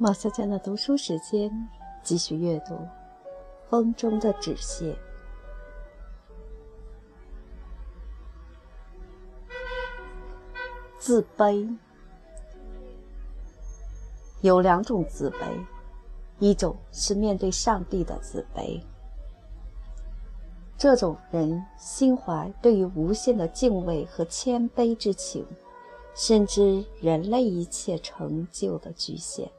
马小姐的读书时间，继续阅读《风中的纸屑》。自卑有两种自卑，一种是面对上帝的自卑。这种人心怀对于无限的敬畏和谦卑之情，深知人类一切成就的局限。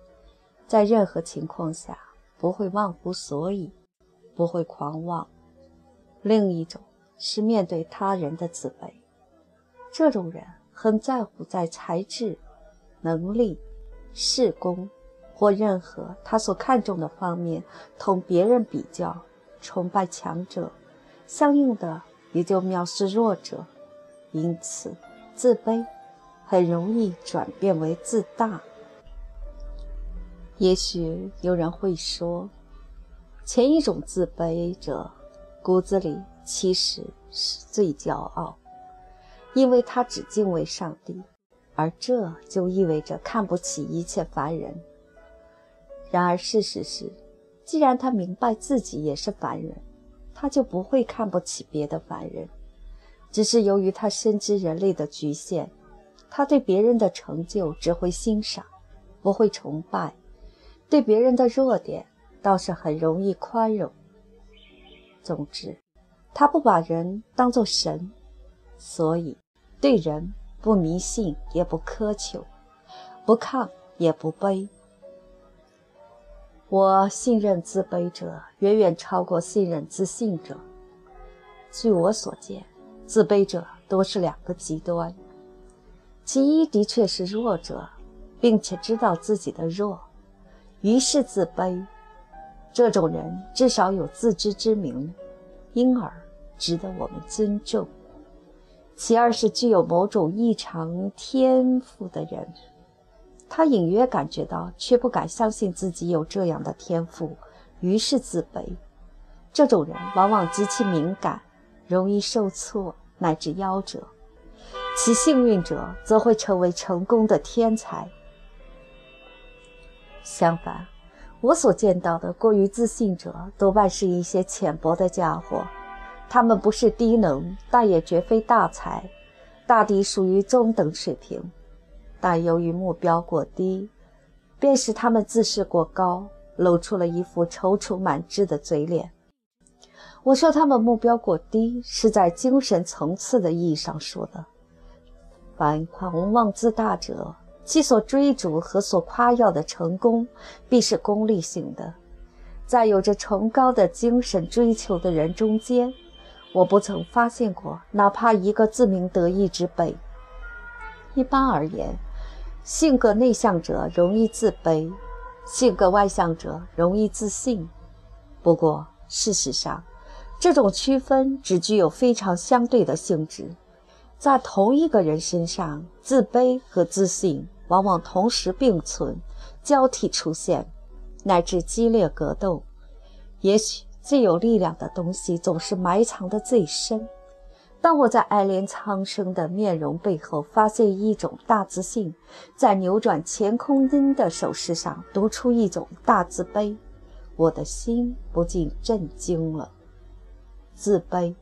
在任何情况下不会忘乎所以，不会狂妄。另一种是面对他人的自卑，这种人很在乎在才智、能力、事功或任何他所看重的方面同别人比较，崇拜强者，相应的也就藐视弱者。因此，自卑很容易转变为自大。也许有人会说，前一种自卑者骨子里其实是最骄傲，因为他只敬畏上帝，而这就意味着看不起一切凡人。然而事实是，既然他明白自己也是凡人，他就不会看不起别的凡人。只是由于他深知人类的局限，他对别人的成就只会欣赏，不会崇拜。对别人的弱点倒是很容易宽容。总之，他不把人当做神，所以对人不迷信也不苛求，不亢也不卑。我信任自卑者远远超过信任自信者。据我所见，自卑者多是两个极端，其一的确是弱者，并且知道自己的弱。于是自卑，这种人至少有自知之明，因而值得我们尊重。其二是具有某种异常天赋的人，他隐约感觉到，却不敢相信自己有这样的天赋，于是自卑。这种人往往极其敏感，容易受挫乃至夭折，其幸运者则会成为成功的天才。相反，我所见到的过于自信者多半是一些浅薄的家伙。他们不是低能，但也绝非大才，大抵属于中等水平。但由于目标过低，便使他们自视过高，露出了一副踌躇满志的嘴脸。我说他们目标过低，是在精神层次的意义上说的。凡狂妄自大者。其所追逐和所夸耀的成功，必是功利性的。在有着崇高的精神追求的人中间，我不曾发现过哪怕一个自鸣得意之辈。一般而言，性格内向者容易自卑，性格外向者容易自信。不过，事实上，这种区分只具有非常相对的性质。在同一个人身上，自卑和自信。往往同时并存，交替出现，乃至激烈格斗。也许最有力量的东西总是埋藏的最深。当我在爱怜苍生的面容背后发现一种大自信，在扭转乾坤音的手势上读出一种大自卑，我的心不禁震惊了。自卑、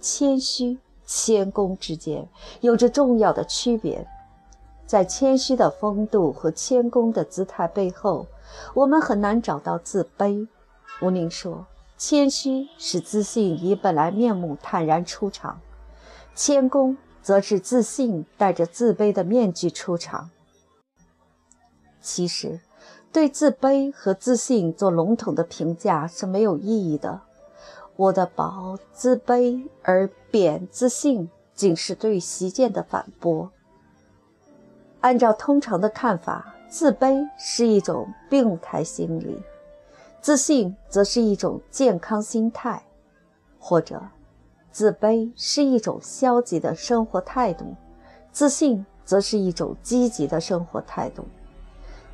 谦虚、谦恭之间有着重要的区别。在谦虚的风度和谦恭的姿态背后，我们很难找到自卑。吴宁说：“谦虚使自信以本来面目坦然出场，谦恭则是自信戴着自卑的面具出场。”其实，对自卑和自信做笼统的评价是没有意义的。我的褒自卑而贬自信，仅是对习见的反驳。按照通常的看法，自卑是一种病态心理，自信则是一种健康心态；或者，自卑是一种消极的生活态度，自信则是一种积极的生活态度。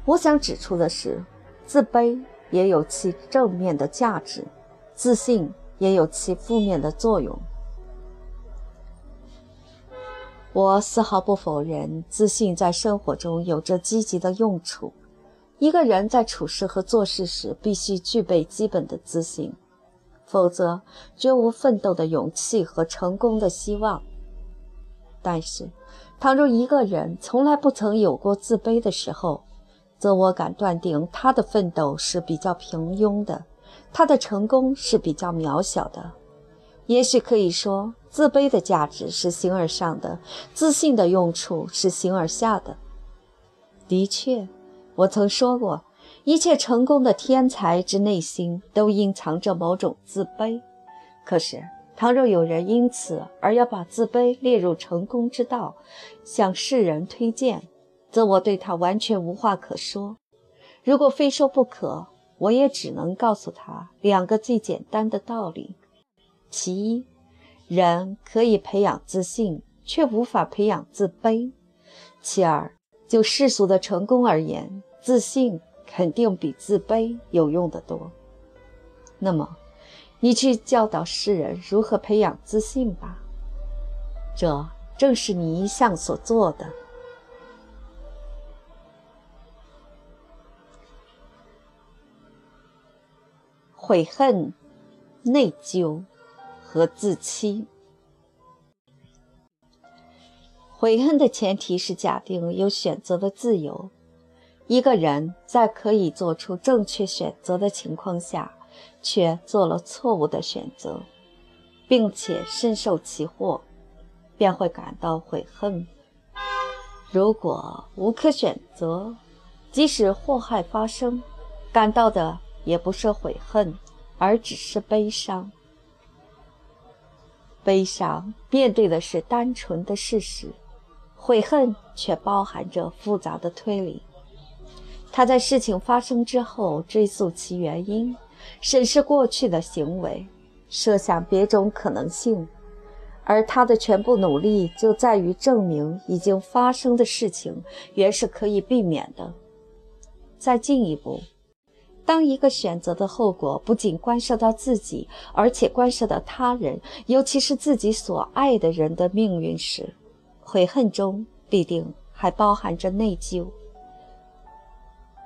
我想指出的是，自卑也有其正面的价值，自信也有其负面的作用。我丝毫不否认自信在生活中有着积极的用处，一个人在处事和做事时必须具备基本的自信，否则绝无奋斗的勇气和成功的希望。但是，倘若一个人从来不曾有过自卑的时候，则我敢断定他的奋斗是比较平庸的，他的成功是比较渺小的。也许可以说，自卑的价值是形而上的，自信的用处是形而下的。的确。我曾说过，一切成功的天才之内心都隐藏着某种自卑。可是，倘若有人因此而要把自卑列入成功之道，向世人推荐，则我对他完全无话可说。如果非说不可，我也只能告诉他两个最简单的道理：其一，人可以培养自信，却无法培养自卑；其二，就世俗的成功而言，自信肯定比自卑有用的多。那么，你去教导世人如何培养自信吧。这正是你一向所做的。悔恨、内疚和自欺。悔恨的前提是假定有选择的自由。一个人在可以做出正确选择的情况下，却做了错误的选择，并且深受其祸，便会感到悔恨。如果无可选择，即使祸害发生，感到的也不是悔恨，而只是悲伤。悲伤面对的是单纯的事实。悔恨却包含着复杂的推理，他在事情发生之后追溯其原因，审视过去的行为，设想别种可能性，而他的全部努力就在于证明已经发生的事情原是可以避免的。再进一步，当一个选择的后果不仅关涉到自己，而且关涉到他人，尤其是自己所爱的人的命运时，悔恨中必定还包含着内疚，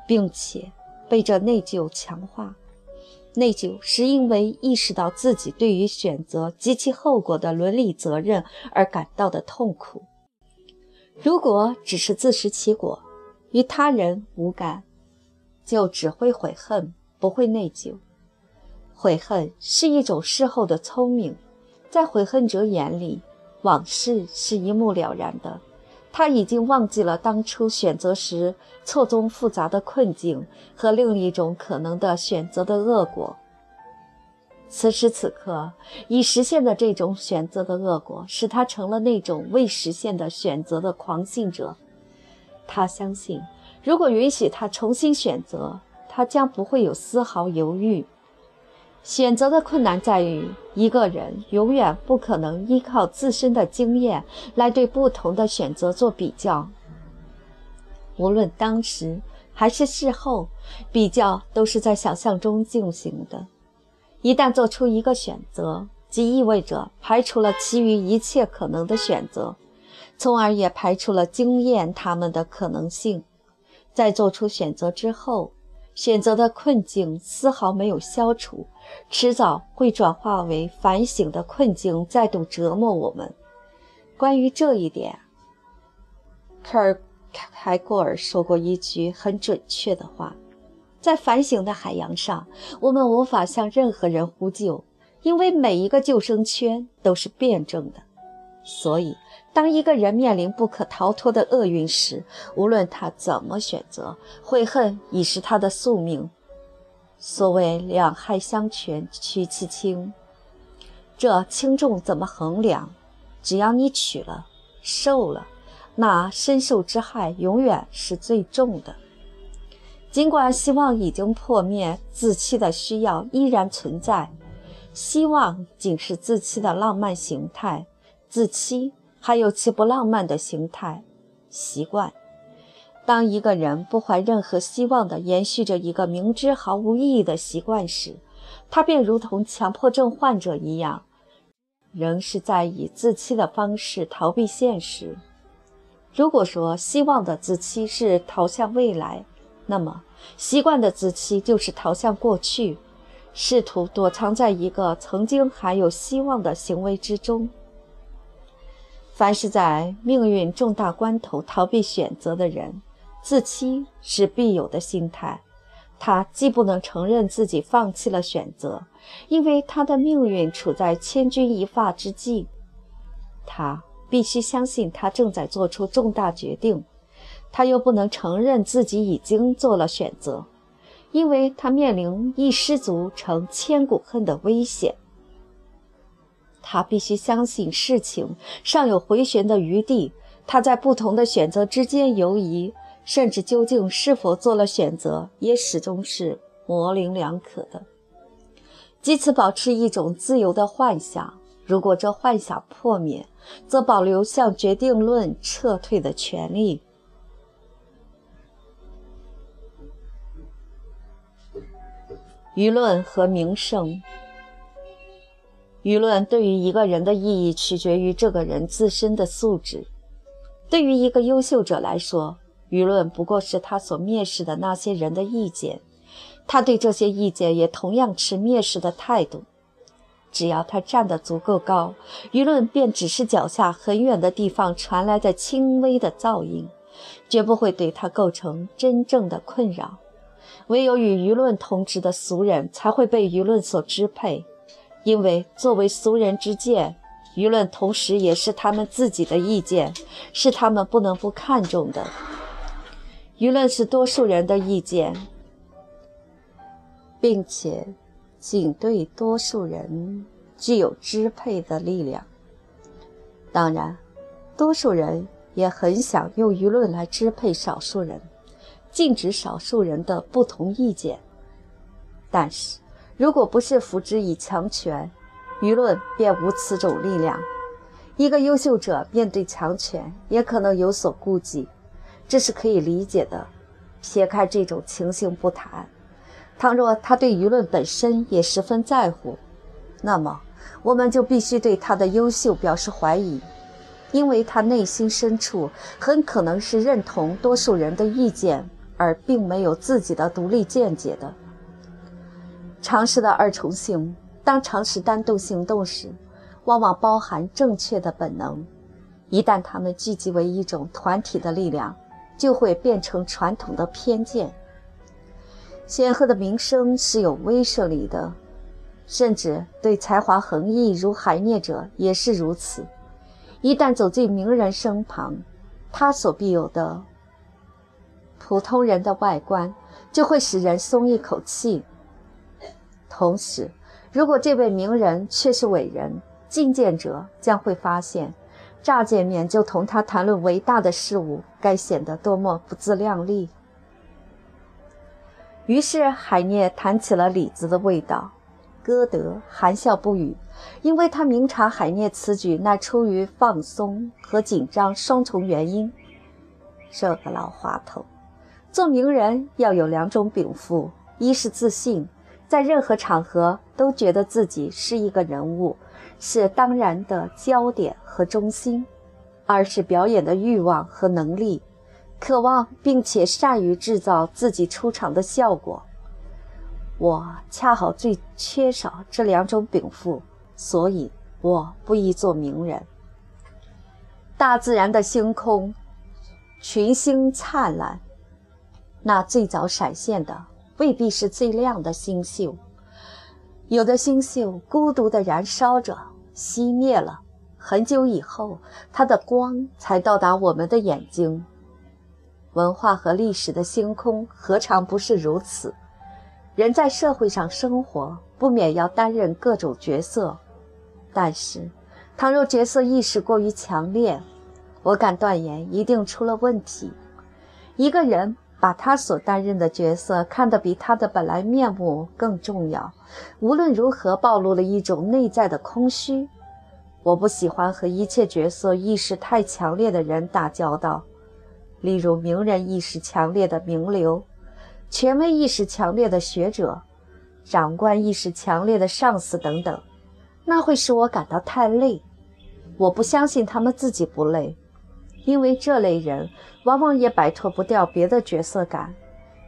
并且被这内疚强化。内疚是因为意识到自己对于选择及其后果的伦理责任而感到的痛苦。如果只是自食其果，与他人无干，就只会悔恨，不会内疚。悔恨是一种事后的聪明，在悔恨者眼里。往事是一目了然的，他已经忘记了当初选择时错综复杂的困境和另一种可能的选择的恶果。此时此刻，已实现的这种选择的恶果，使他成了那种未实现的选择的狂信者。他相信，如果允许他重新选择，他将不会有丝毫犹豫。选择的困难在于，一个人永远不可能依靠自身的经验来对不同的选择做比较。无论当时还是事后，比较都是在想象中进行的。一旦做出一个选择，即意味着排除了其余一切可能的选择，从而也排除了经验他们的可能性。在做出选择之后，选择的困境丝毫没有消除，迟早会转化为反省的困境，再度折磨我们。关于这一点，科尔凯郭尔说过一句很准确的话：在反省的海洋上，我们无法向任何人呼救，因为每一个救生圈都是辩证的。所以。当一个人面临不可逃脱的厄运时，无论他怎么选择，悔恨已是他的宿命。所谓两害相权取其轻，这轻重怎么衡量？只要你取了，受了，那身受之害永远是最重的。尽管希望已经破灭，自欺的需要依然存在。希望仅是自欺的浪漫形态，自欺。还有其不浪漫的形态，习惯。当一个人不怀任何希望地延续着一个明知毫无意义的习惯时，他便如同强迫症患者一样，仍是在以自欺的方式逃避现实。如果说希望的自欺是逃向未来，那么习惯的自欺就是逃向过去，试图躲藏在一个曾经还有希望的行为之中。凡是在命运重大关头逃避选择的人，自欺是必有的心态。他既不能承认自己放弃了选择，因为他的命运处在千钧一发之际；他必须相信他正在做出重大决定，他又不能承认自己已经做了选择，因为他面临一失足成千古恨的危险。他必须相信事情尚有回旋的余地，他在不同的选择之间游移。甚至究竟是否做了选择，也始终是模棱两可的。即此保持一种自由的幻想，如果这幻想破灭，则保留向决定论撤退的权利。舆论和名声，舆论对于一个人的意义取决于这个人自身的素质。对于一个优秀者来说，舆论不过是他所蔑视的那些人的意见，他对这些意见也同样持蔑视的态度。只要他站得足够高，舆论便只是脚下很远的地方传来的轻微的噪音，绝不会对他构成真正的困扰。唯有与舆论同质的俗人才会被舆论所支配，因为作为俗人之见，舆论同时也是他们自己的意见，是他们不能不看重的。舆论是多数人的意见，并且仅对多数人具有支配的力量。当然，多数人也很想用舆论来支配少数人，禁止少数人的不同意见。但是，如果不是辅之以强权，舆论便无此种力量。一个优秀者面对强权，也可能有所顾忌。这是可以理解的。撇开这种情形不谈，倘若他对舆论本身也十分在乎，那么我们就必须对他的优秀表示怀疑，因为他内心深处很可能是认同多数人的意见，而并没有自己的独立见解的。常识的二重性，当常识单独行动时，往往包含正确的本能；一旦它们聚集为一种团体的力量，就会变成传统的偏见。显赫的名声是有威慑力的，甚至对才华横溢如海涅者也是如此。一旦走进名人身旁，他所必有的普通人的外观就会使人松一口气。同时，如果这位名人却是伟人，觐见者将会发现。乍见面就同他谈论伟大的事物，该显得多么不自量力。于是海涅谈起了李子的味道，歌德含笑不语，因为他明察海涅此举乃出于放松和紧张双重原因。这个老滑头，做名人要有两种禀赋：一是自信，在任何场合都觉得自己是一个人物。是当然的焦点和中心，二是表演的欲望和能力，渴望并且善于制造自己出场的效果。我恰好最缺少这两种禀赋，所以我不宜做名人。大自然的星空，群星灿烂，那最早闪现的未必是最亮的星宿。有的星宿孤独地燃烧着，熄灭了。很久以后，它的光才到达我们的眼睛。文化和历史的星空何尝不是如此？人在社会上生活，不免要担任各种角色。但是，倘若角色意识过于强烈，我敢断言，一定出了问题。一个人。把他所担任的角色看得比他的本来面目更重要，无论如何暴露了一种内在的空虚。我不喜欢和一切角色意识太强烈的人打交道，例如名人意识强烈的名流、权威意识强烈的学者、长官意识强烈的上司等等，那会使我感到太累。我不相信他们自己不累。因为这类人往往也摆脱不掉别的角色感，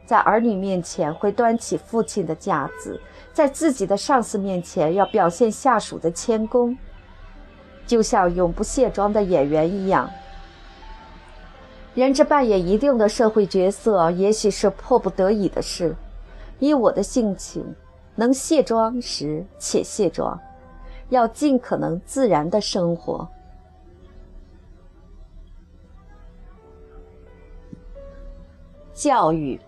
在儿女面前会端起父亲的架子，在自己的上司面前要表现下属的谦恭，就像永不卸妆的演员一样。人之扮演一定的社会角色，也许是迫不得已的事。以我的性情，能卸妆时且卸妆，要尽可能自然的生活。教育，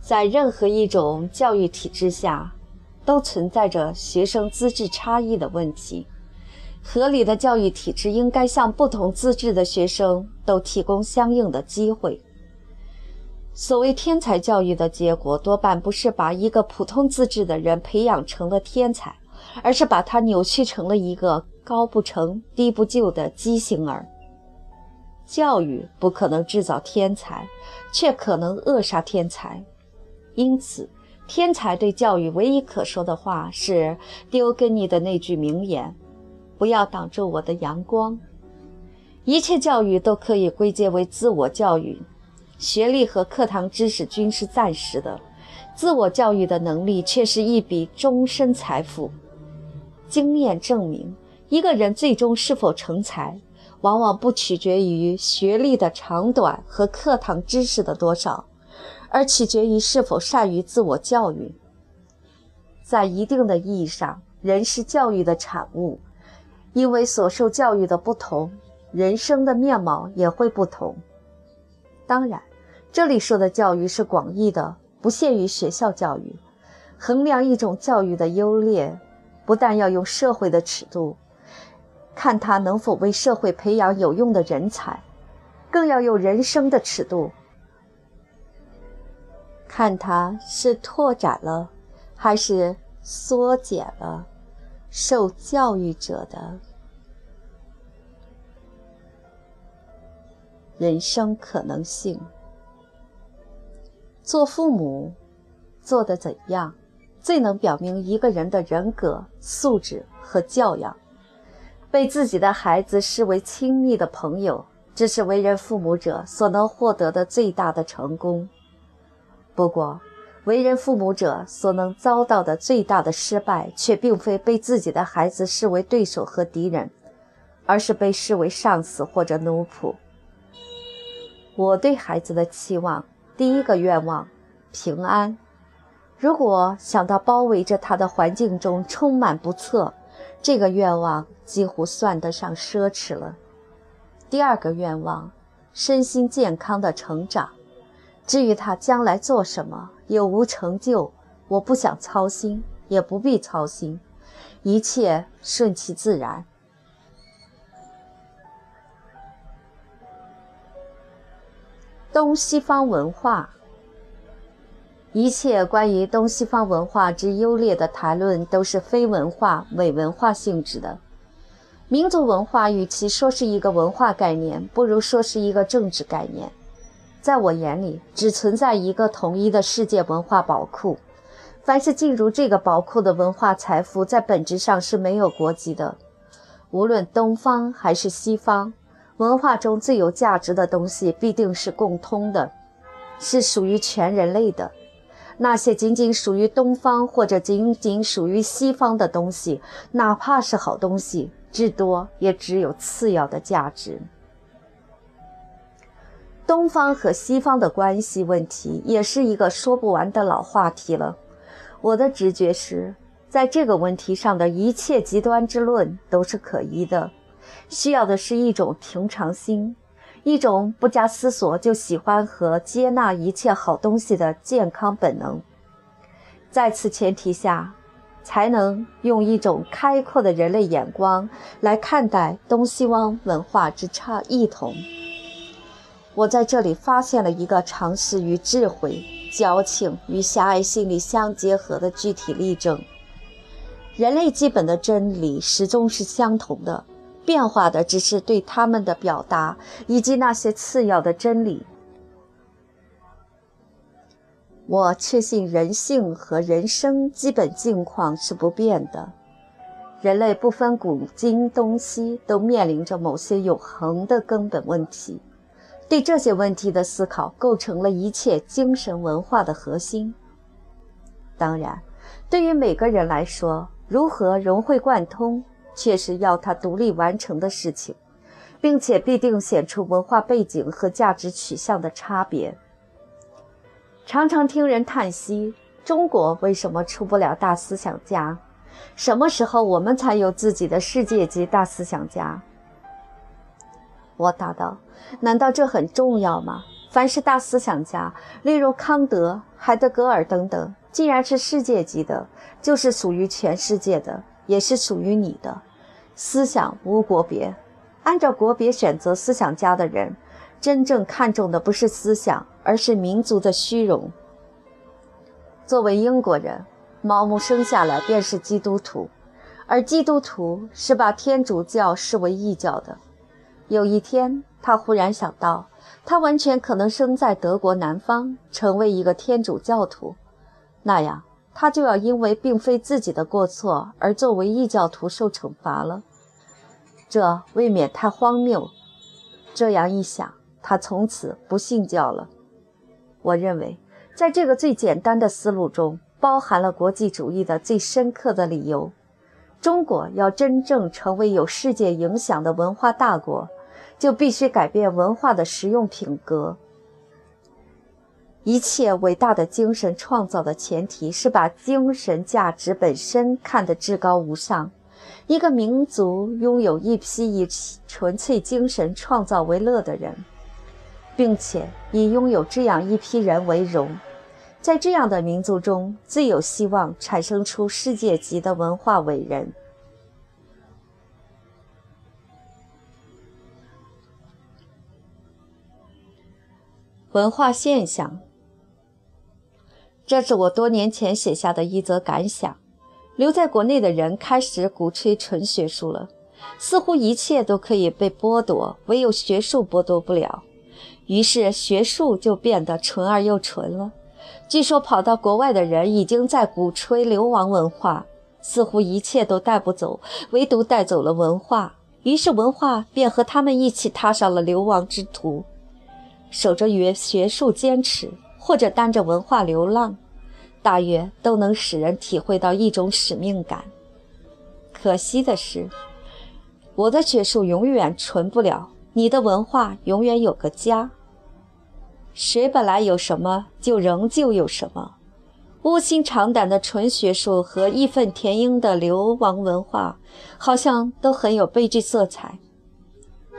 在任何一种教育体制下，都存在着学生资质差异的问题。合理的教育体制应该向不同资质的学生都提供相应的机会。所谓天才教育的结果，多半不是把一个普通资质的人培养成了天才，而是把他扭曲成了一个高不成低不就的畸形儿。教育不可能制造天才，却可能扼杀天才。因此，天才对教育唯一可说的话是丢给你的那句名言。不要挡住我的阳光。一切教育都可以归结为自我教育，学历和课堂知识均是暂时的，自我教育的能力却是一笔终身财富。经验证明，一个人最终是否成才，往往不取决于学历的长短和课堂知识的多少，而取决于是否善于自我教育。在一定的意义上，人是教育的产物。因为所受教育的不同，人生的面貌也会不同。当然，这里说的教育是广义的，不限于学校教育。衡量一种教育的优劣，不但要用社会的尺度，看他能否为社会培养有用的人才，更要用人生的尺度，看他是拓展了，还是缩减了。受教育者的人生可能性。做父母做得怎样，最能表明一个人的人格素质和教养。被自己的孩子视为亲密的朋友，这是为人父母者所能获得的最大的成功。不过，为人父母者所能遭到的最大的失败，却并非被自己的孩子视为对手和敌人，而是被视为上司或者奴仆。我对孩子的期望，第一个愿望，平安。如果想到包围着他的环境中充满不测，这个愿望几乎算得上奢侈了。第二个愿望，身心健康的成长。至于他将来做什么，有无成就，我不想操心，也不必操心，一切顺其自然。东西方文化，一切关于东西方文化之优劣的谈论，都是非文化、伪文化性质的。民族文化与其说是一个文化概念，不如说是一个政治概念。在我眼里，只存在一个统一的世界文化宝库。凡是进入这个宝库的文化财富，在本质上是没有国籍的。无论东方还是西方，文化中最有价值的东西必定是共通的，是属于全人类的。那些仅仅属于东方或者仅仅属于西方的东西，哪怕是好东西，至多也只有次要的价值。东方和西方的关系问题也是一个说不完的老话题了。我的直觉是，在这个问题上的一切极端之论都是可疑的，需要的是一种平常心，一种不加思索就喜欢和接纳一切好东西的健康本能。在此前提下，才能用一种开阔的人类眼光来看待东西方文化之差异同。我在这里发现了一个常识与智慧、矫情与狭隘心理相结合的具体例证。人类基本的真理始终是相同的，变化的只是对他们的表达以及那些次要的真理。我确信人性和人生基本境况是不变的。人类不分古今东西，都面临着某些永恒的根本问题。对这些问题的思考构成了一切精神文化的核心。当然，对于每个人来说，如何融会贯通，却是要他独立完成的事情，并且必定显出文化背景和价值取向的差别。常常听人叹息：中国为什么出不了大思想家？什么时候我们才有自己的世界级大思想家？我答道：难道这很重要吗？凡是大思想家，例如康德、海德格尔等等，既然是世界级的，就是属于全世界的，也是属于你的。思想无国别，按照国别选择思想家的人，真正看重的不是思想，而是民族的虚荣。作为英国人，毛姆生下来便是基督徒，而基督徒是把天主教视为异教的。有一天，他忽然想到，他完全可能生在德国南方，成为一个天主教徒，那样他就要因为并非自己的过错而作为异教徒受惩罚了。这未免太荒谬。这样一想，他从此不信教了。我认为，在这个最简单的思路中，包含了国际主义的最深刻的理由。中国要真正成为有世界影响的文化大国。就必须改变文化的实用品格。一切伟大的精神创造的前提是把精神价值本身看得至高无上。一个民族拥有一批以纯粹精神创造为乐的人，并且以拥有这样一批人为荣，在这样的民族中最有希望产生出世界级的文化伟人。文化现象，这是我多年前写下的一则感想。留在国内的人开始鼓吹纯学术了，似乎一切都可以被剥夺，唯有学术剥夺不了。于是学术就变得纯而又纯了。据说跑到国外的人已经在鼓吹流亡文化，似乎一切都带不走，唯独带走了文化。于是文化便和他们一起踏上了流亡之途。守着学学术坚持，或者担着文化流浪，大约都能使人体会到一种使命感。可惜的是，我的学术永远纯不了，你的文化永远有个家。谁本来有什么，就仍旧有什么。卧薪尝胆的纯学术和义愤填膺的流亡文化，好像都很有悲剧色彩。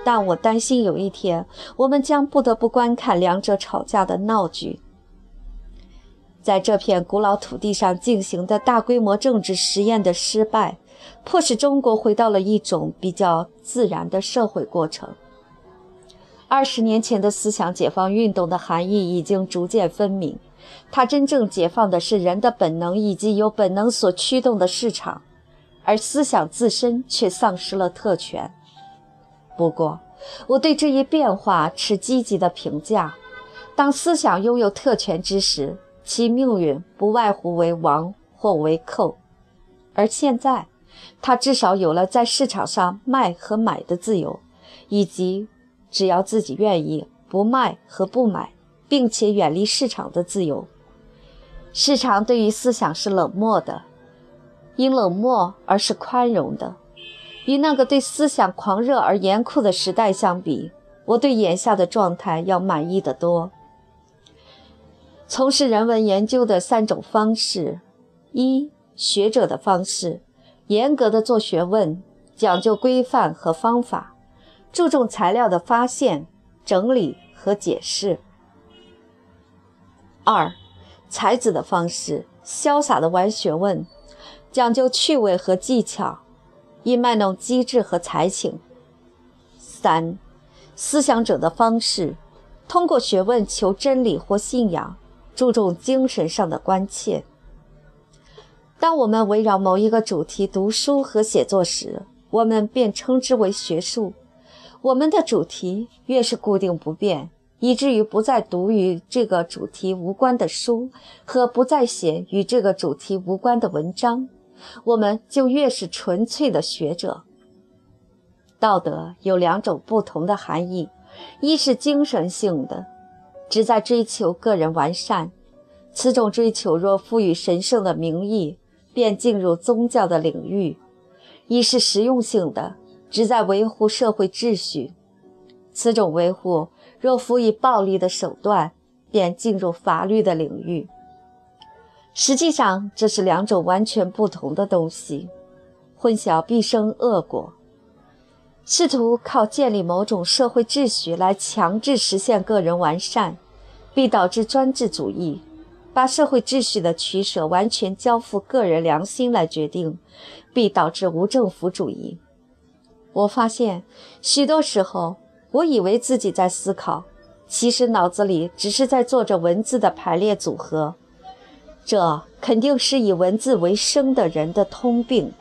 但我担心有一天，我们将不得不观看两者吵架的闹剧。在这片古老土地上进行的大规模政治实验的失败，迫使中国回到了一种比较自然的社会过程。二十年前的思想解放运动的含义已经逐渐分明，它真正解放的是人的本能以及由本能所驱动的市场，而思想自身却丧失了特权。不过，我对这一变化持积极的评价。当思想拥有特权之时，其命运不外乎为王或为寇。而现在，他至少有了在市场上卖和买的自由，以及只要自己愿意不卖和不买，并且远离市场的自由。市场对于思想是冷漠的，因冷漠而是宽容的。与那个对思想狂热而严酷的时代相比，我对眼下的状态要满意得多。从事人文研究的三种方式：一、学者的方式，严格的做学问，讲究规范和方法，注重材料的发现、整理和解释；二、才子的方式，潇洒的玩学问，讲究趣味和技巧。以卖弄机智和才情。三，思想者的方式，通过学问求真理或信仰，注重精神上的关切。当我们围绕某一个主题读书和写作时，我们便称之为学术。我们的主题越是固定不变，以至于不再读与这个主题无关的书和不再写与这个主题无关的文章。我们就越是纯粹的学者。道德有两种不同的含义，一是精神性的，旨在追求个人完善。此种追求若赋予神圣的名义，便进入宗教的领域；一是实用性的，旨在维护社会秩序。此种维护若辅以暴力的手段，便进入法律的领域。实际上，这是两种完全不同的东西，混淆必生恶果。试图靠建立某种社会秩序来强制实现个人完善，必导致专制主义。把社会秩序的取舍完全交付个人良心来决定，必导致无政府主义。我发现，许多时候，我以为自己在思考，其实脑子里只是在做着文字的排列组合。这肯定是以文字为生的人的通病。